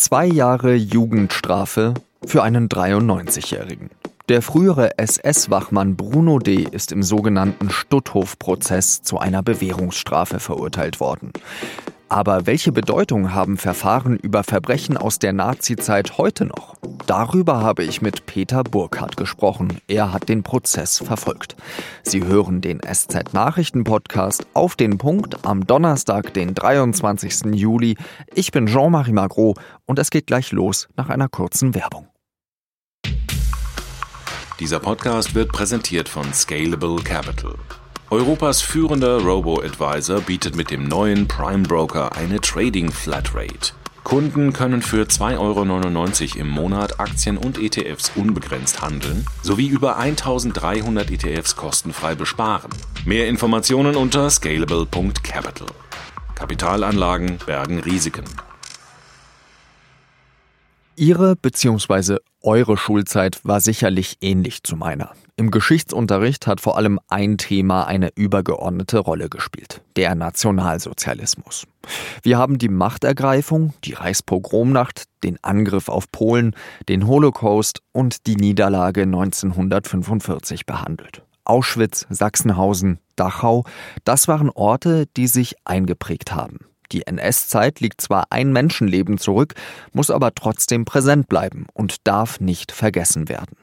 Zwei Jahre Jugendstrafe für einen 93-Jährigen. Der frühere SS-Wachmann Bruno D. ist im sogenannten Stutthof-Prozess zu einer Bewährungsstrafe verurteilt worden. Aber welche Bedeutung haben Verfahren über Verbrechen aus der Nazizeit heute noch? Darüber habe ich mit Peter Burkhardt gesprochen. Er hat den Prozess verfolgt. Sie hören den SZ-Nachrichten-Podcast auf den Punkt am Donnerstag, den 23. Juli. Ich bin Jean-Marie Magro und es geht gleich los nach einer kurzen Werbung. Dieser Podcast wird präsentiert von Scalable Capital. Europas führender Robo-Advisor bietet mit dem neuen Prime Broker eine Trading Flatrate. Kunden können für 2,99 Euro im Monat Aktien und ETFs unbegrenzt handeln sowie über 1300 ETFs kostenfrei besparen. Mehr Informationen unter scalable.capital. Kapitalanlagen bergen Risiken. Ihre bzw. eure Schulzeit war sicherlich ähnlich zu meiner. Im Geschichtsunterricht hat vor allem ein Thema eine übergeordnete Rolle gespielt, der Nationalsozialismus. Wir haben die Machtergreifung, die Reichspogromnacht, den Angriff auf Polen, den Holocaust und die Niederlage 1945 behandelt. Auschwitz, Sachsenhausen, Dachau, das waren Orte, die sich eingeprägt haben. Die NS-Zeit liegt zwar ein Menschenleben zurück, muss aber trotzdem präsent bleiben und darf nicht vergessen werden.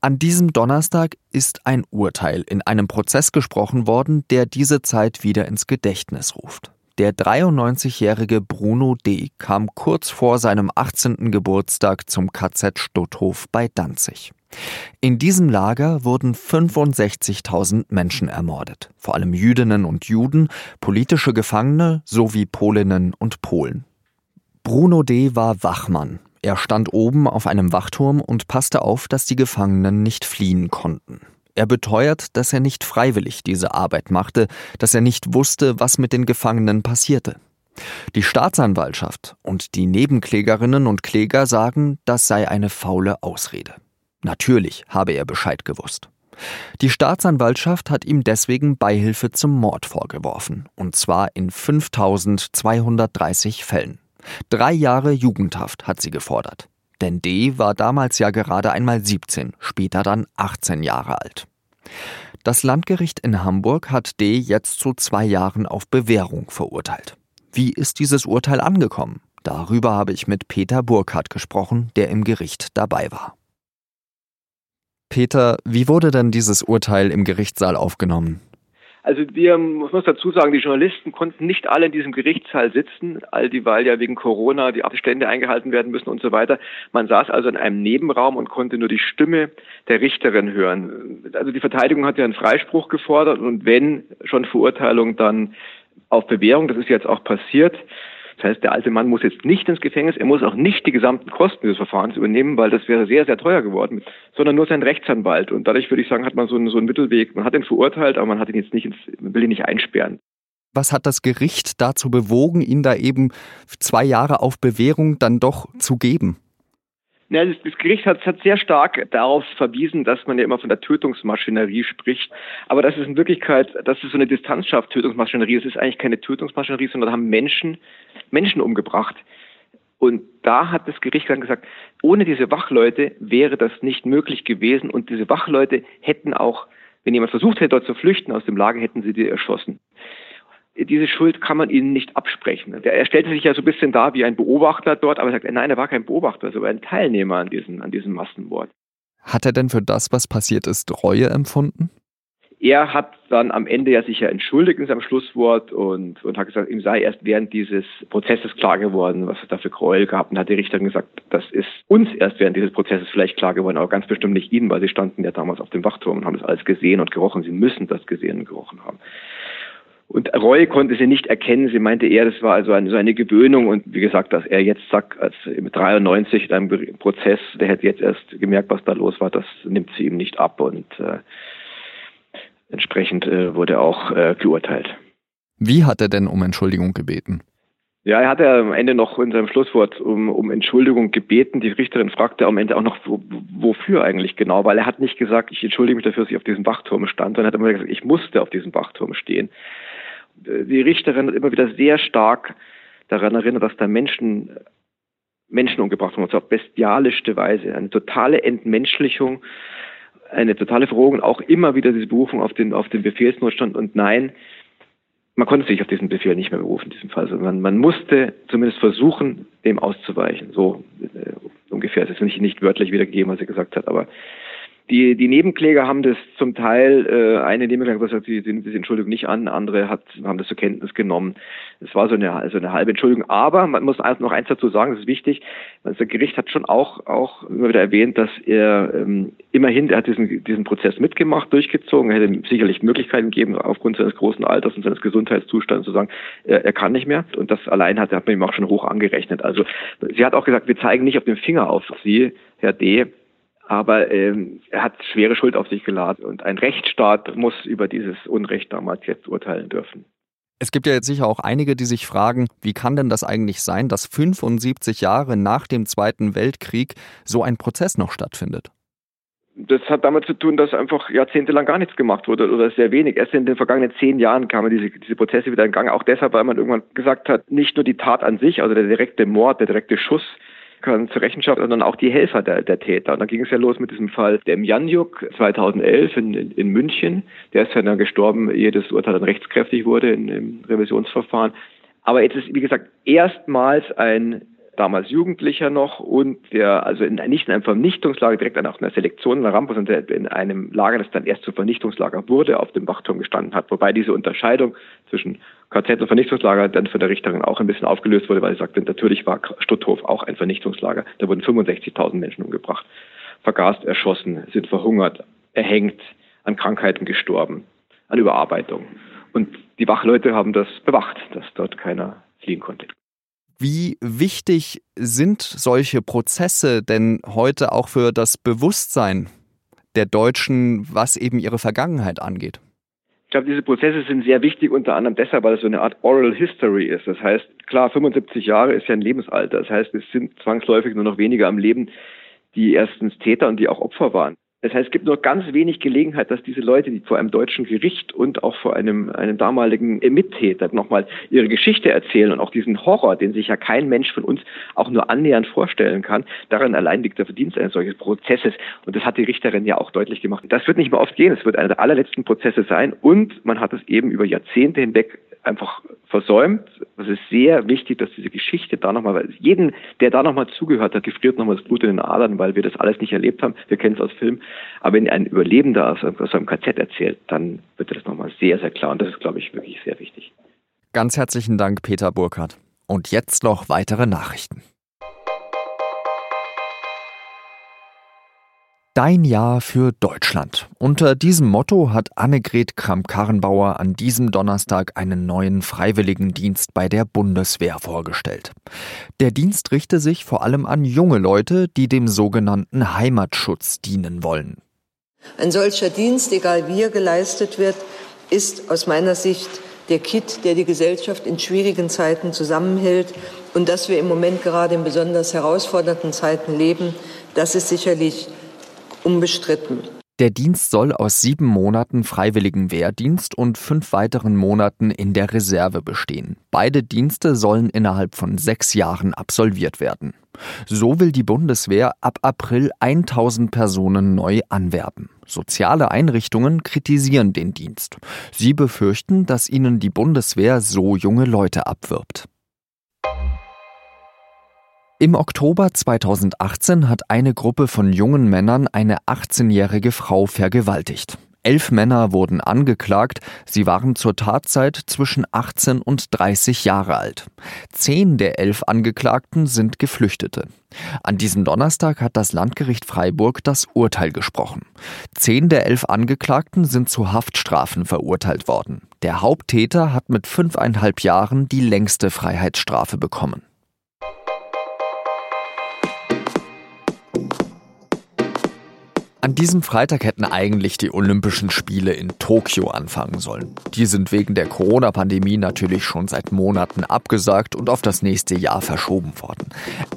An diesem Donnerstag ist ein Urteil in einem Prozess gesprochen worden, der diese Zeit wieder ins Gedächtnis ruft. Der 93-jährige Bruno D. kam kurz vor seinem 18. Geburtstag zum KZ Stutthof bei Danzig. In diesem Lager wurden 65.000 Menschen ermordet, vor allem Jüdinnen und Juden, politische Gefangene sowie Polinnen und Polen. Bruno D. war Wachmann. Er stand oben auf einem Wachturm und passte auf, dass die Gefangenen nicht fliehen konnten. Er beteuert, dass er nicht freiwillig diese Arbeit machte, dass er nicht wusste, was mit den Gefangenen passierte. Die Staatsanwaltschaft und die Nebenklägerinnen und Kläger sagen, das sei eine faule Ausrede. Natürlich habe er Bescheid gewusst. Die Staatsanwaltschaft hat ihm deswegen Beihilfe zum Mord vorgeworfen, und zwar in 5230 Fällen. Drei Jahre Jugendhaft hat sie gefordert. Denn D war damals ja gerade einmal 17, später dann 18 Jahre alt. Das Landgericht in Hamburg hat D jetzt zu zwei Jahren auf Bewährung verurteilt. Wie ist dieses Urteil angekommen? Darüber habe ich mit Peter Burkhardt gesprochen, der im Gericht dabei war. Peter, wie wurde denn dieses Urteil im Gerichtssaal aufgenommen? Also wir, muss man dazu sagen, die Journalisten konnten nicht alle in diesem Gerichtssaal sitzen, all dieweil ja wegen Corona die Abstände eingehalten werden müssen und so weiter. Man saß also in einem Nebenraum und konnte nur die Stimme der Richterin hören. Also die Verteidigung hat ja einen Freispruch gefordert und wenn schon Verurteilung, dann auf Bewährung. Das ist jetzt auch passiert. Das heißt, der alte Mann muss jetzt nicht ins Gefängnis, er muss auch nicht die gesamten Kosten des Verfahrens übernehmen, weil das wäre sehr, sehr teuer geworden, sondern nur sein Rechtsanwalt. Und dadurch würde ich sagen, hat man so einen, so einen Mittelweg. Man hat ihn verurteilt, aber man hat ihn jetzt nicht ins, will ihn nicht einsperren. Was hat das Gericht dazu bewogen, ihn da eben zwei Jahre auf Bewährung dann doch zu geben? Ja, das, Gericht hat, hat sehr stark darauf verwiesen, dass man ja immer von der Tötungsmaschinerie spricht. Aber das ist in Wirklichkeit, das ist so eine Distanz schafft, Tötungsmaschinerie. Es ist eigentlich keine Tötungsmaschinerie, sondern haben Menschen Menschen umgebracht. Und da hat das Gericht dann gesagt, ohne diese Wachleute wäre das nicht möglich gewesen. Und diese Wachleute hätten auch, wenn jemand versucht hätte, dort zu flüchten aus dem Lager, hätten sie die erschossen diese Schuld kann man ihnen nicht absprechen. Er stellte sich ja so ein bisschen da wie ein Beobachter dort, aber er sagt, nein, er war kein Beobachter, sondern ein Teilnehmer an diesem, an diesem Massenmord. Hat er denn für das, was passiert ist, Reue empfunden? Er hat dann am Ende ja sich ja entschuldigt in seinem Schlusswort und, und hat gesagt, ihm sei erst während dieses Prozesses klar geworden, was es da für Gräuel gab. Und hat die Richterin gesagt, das ist uns erst während dieses Prozesses vielleicht klar geworden, aber ganz bestimmt nicht Ihnen, weil Sie standen ja damals auf dem Wachturm und haben das alles gesehen und gerochen. Sie müssen das gesehen und gerochen haben. Und Reue konnte sie nicht erkennen. Sie meinte eher, das war also eine, so eine Gewöhnung. Und wie gesagt, dass er jetzt sagt, als mit 93 in einem Prozess, der hätte jetzt erst gemerkt, was da los war, das nimmt sie ihm nicht ab. Und äh, entsprechend äh, wurde er auch äh, geurteilt. Wie hat er denn um Entschuldigung gebeten? Ja, er hat ja am Ende noch in seinem Schlusswort um, um Entschuldigung gebeten. Die Richterin fragte am Ende auch noch, wo, wofür eigentlich genau, weil er hat nicht gesagt, ich entschuldige mich dafür, dass ich auf diesem Wachturm stand, sondern er hat immer gesagt, ich musste auf diesem Wachturm stehen die Richterin hat immer wieder sehr stark daran erinnert, dass da Menschen Menschen umgebracht worden, und zwar auf bestialischste Weise. Eine totale Entmenschlichung, eine totale Verrohung, auch immer wieder diese Berufung auf den, auf den Befehlsnotstand. Und nein, man konnte sich auf diesen Befehl nicht mehr berufen in diesem Fall, sondern man, man musste zumindest versuchen, dem auszuweichen. So äh, ungefähr. Es ist nicht, nicht wörtlich wiedergegeben, was er gesagt hat, aber die, die Nebenkläger haben das zum Teil, äh, eine Nebenkläger hat gesagt, sie nehmen diese Entschuldigung nicht an, andere hat, haben das zur Kenntnis genommen. Es war so eine, also eine halbe Entschuldigung. Aber man muss noch eins dazu sagen, das ist wichtig, das Gericht hat schon auch, auch immer wieder erwähnt, dass er ähm, immerhin, er hat diesen, diesen Prozess mitgemacht, durchgezogen, er hätte sicherlich Möglichkeiten gegeben, aufgrund seines großen Alters und seines Gesundheitszustands zu sagen, er, er kann nicht mehr. Und das allein hat, hat man ihm auch schon hoch angerechnet. Also sie hat auch gesagt, wir zeigen nicht auf den Finger auf Sie, Herr D., aber ähm, er hat schwere Schuld auf sich geladen und ein Rechtsstaat muss über dieses Unrecht damals jetzt urteilen dürfen. Es gibt ja jetzt sicher auch einige, die sich fragen, wie kann denn das eigentlich sein, dass 75 Jahre nach dem Zweiten Weltkrieg so ein Prozess noch stattfindet? Das hat damit zu tun, dass einfach jahrzehntelang gar nichts gemacht wurde oder sehr wenig. Erst in den vergangenen zehn Jahren kamen diese, diese Prozesse wieder in Gang. Auch deshalb, weil man irgendwann gesagt hat, nicht nur die Tat an sich, also der direkte Mord, der direkte Schuss, kann zur Rechenschaft, sondern auch die Helfer der, der Täter. Und dann ging es ja los mit diesem Fall dem Janjuk 2011 in, in, München. Der ist ja dann gestorben, ehe das Urteil dann rechtskräftig wurde in, im Revisionsverfahren. Aber jetzt ist, wie gesagt, erstmals ein damals Jugendlicher noch und der also in, nicht in einem Vernichtungslager direkt an einer Selektion in der Rampe, sondern in einem Lager, das dann erst zum Vernichtungslager wurde, auf dem Wachturm gestanden hat. Wobei diese Unterscheidung zwischen KZ und Vernichtungslager dann von der Richterin auch ein bisschen aufgelöst wurde, weil sie sagte, natürlich war Stutthof auch ein Vernichtungslager. Da wurden 65.000 Menschen umgebracht, vergast, erschossen, sind verhungert, erhängt, an Krankheiten gestorben, an Überarbeitung. Und die Wachleute haben das bewacht, dass dort keiner fliehen konnte. Wie wichtig sind solche Prozesse denn heute auch für das Bewusstsein der Deutschen, was eben ihre Vergangenheit angeht? Ich glaube, diese Prozesse sind sehr wichtig, unter anderem deshalb, weil es so eine Art Oral History ist. Das heißt, klar, 75 Jahre ist ja ein Lebensalter. Das heißt, es sind zwangsläufig nur noch weniger am Leben, die erstens Täter und die auch Opfer waren. Das heißt, es gibt nur ganz wenig Gelegenheit, dass diese Leute, die vor einem deutschen Gericht und auch vor einem, einem damaligen Mittäter nochmal ihre Geschichte erzählen und auch diesen Horror, den sich ja kein Mensch von uns auch nur annähernd vorstellen kann, daran allein liegt der Verdienst eines solchen Prozesses. Und das hat die Richterin ja auch deutlich gemacht. Das wird nicht mehr oft gehen. Es wird einer der allerletzten Prozesse sein. Und man hat es eben über Jahrzehnte hinweg einfach versäumt. Es ist sehr wichtig, dass diese Geschichte da nochmal, weil jeden, der da nochmal zugehört hat, gefriert nochmal das Blut in den Adern, weil wir das alles nicht erlebt haben. Wir kennen es aus Film. Aber wenn ein Überlebender aus, aus einem KZ erzählt, dann wird das nochmal sehr, sehr klar. Und das ist, glaube ich, wirklich sehr wichtig. Ganz herzlichen Dank, Peter Burkhardt. Und jetzt noch weitere Nachrichten. Dein Jahr für Deutschland. Unter diesem Motto hat Annegret Kramp-Karrenbauer an diesem Donnerstag einen neuen Freiwilligendienst bei der Bundeswehr vorgestellt. Der Dienst richte sich vor allem an junge Leute, die dem sogenannten Heimatschutz dienen wollen. Ein solcher Dienst, egal wie er geleistet wird, ist aus meiner Sicht der Kit, der die Gesellschaft in schwierigen Zeiten zusammenhält. Und dass wir im Moment gerade in besonders herausfordernden Zeiten leben, das ist sicherlich unbestritten. Der Dienst soll aus sieben Monaten freiwilligen Wehrdienst und fünf weiteren Monaten in der Reserve bestehen. Beide Dienste sollen innerhalb von sechs Jahren absolviert werden. So will die Bundeswehr ab April 1000 Personen neu anwerben. Soziale Einrichtungen kritisieren den Dienst. Sie befürchten, dass ihnen die Bundeswehr so junge Leute abwirbt. Im Oktober 2018 hat eine Gruppe von jungen Männern eine 18-jährige Frau vergewaltigt. Elf Männer wurden angeklagt, sie waren zur Tatzeit zwischen 18 und 30 Jahre alt. Zehn der elf Angeklagten sind Geflüchtete. An diesem Donnerstag hat das Landgericht Freiburg das Urteil gesprochen. Zehn der elf Angeklagten sind zu Haftstrafen verurteilt worden. Der Haupttäter hat mit fünfeinhalb Jahren die längste Freiheitsstrafe bekommen. An diesem Freitag hätten eigentlich die Olympischen Spiele in Tokio anfangen sollen. Die sind wegen der Corona-Pandemie natürlich schon seit Monaten abgesagt und auf das nächste Jahr verschoben worden.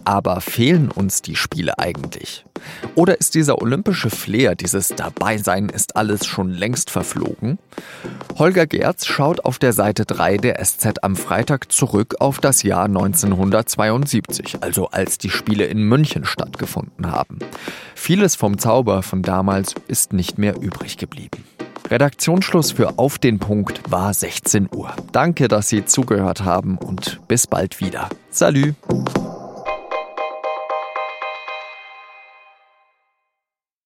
Aber fehlen uns die Spiele eigentlich? Oder ist dieser olympische Flair, dieses Dabeisein ist alles schon längst verflogen? Holger Gerz schaut auf der Seite 3 der SZ am Freitag zurück auf das Jahr 1972, also als die Spiele in München stattgefunden haben. Vieles vom Zauber von damals ist nicht mehr übrig geblieben. Redaktionsschluss für Auf den Punkt war 16 Uhr. Danke, dass Sie zugehört haben und bis bald wieder. Salü!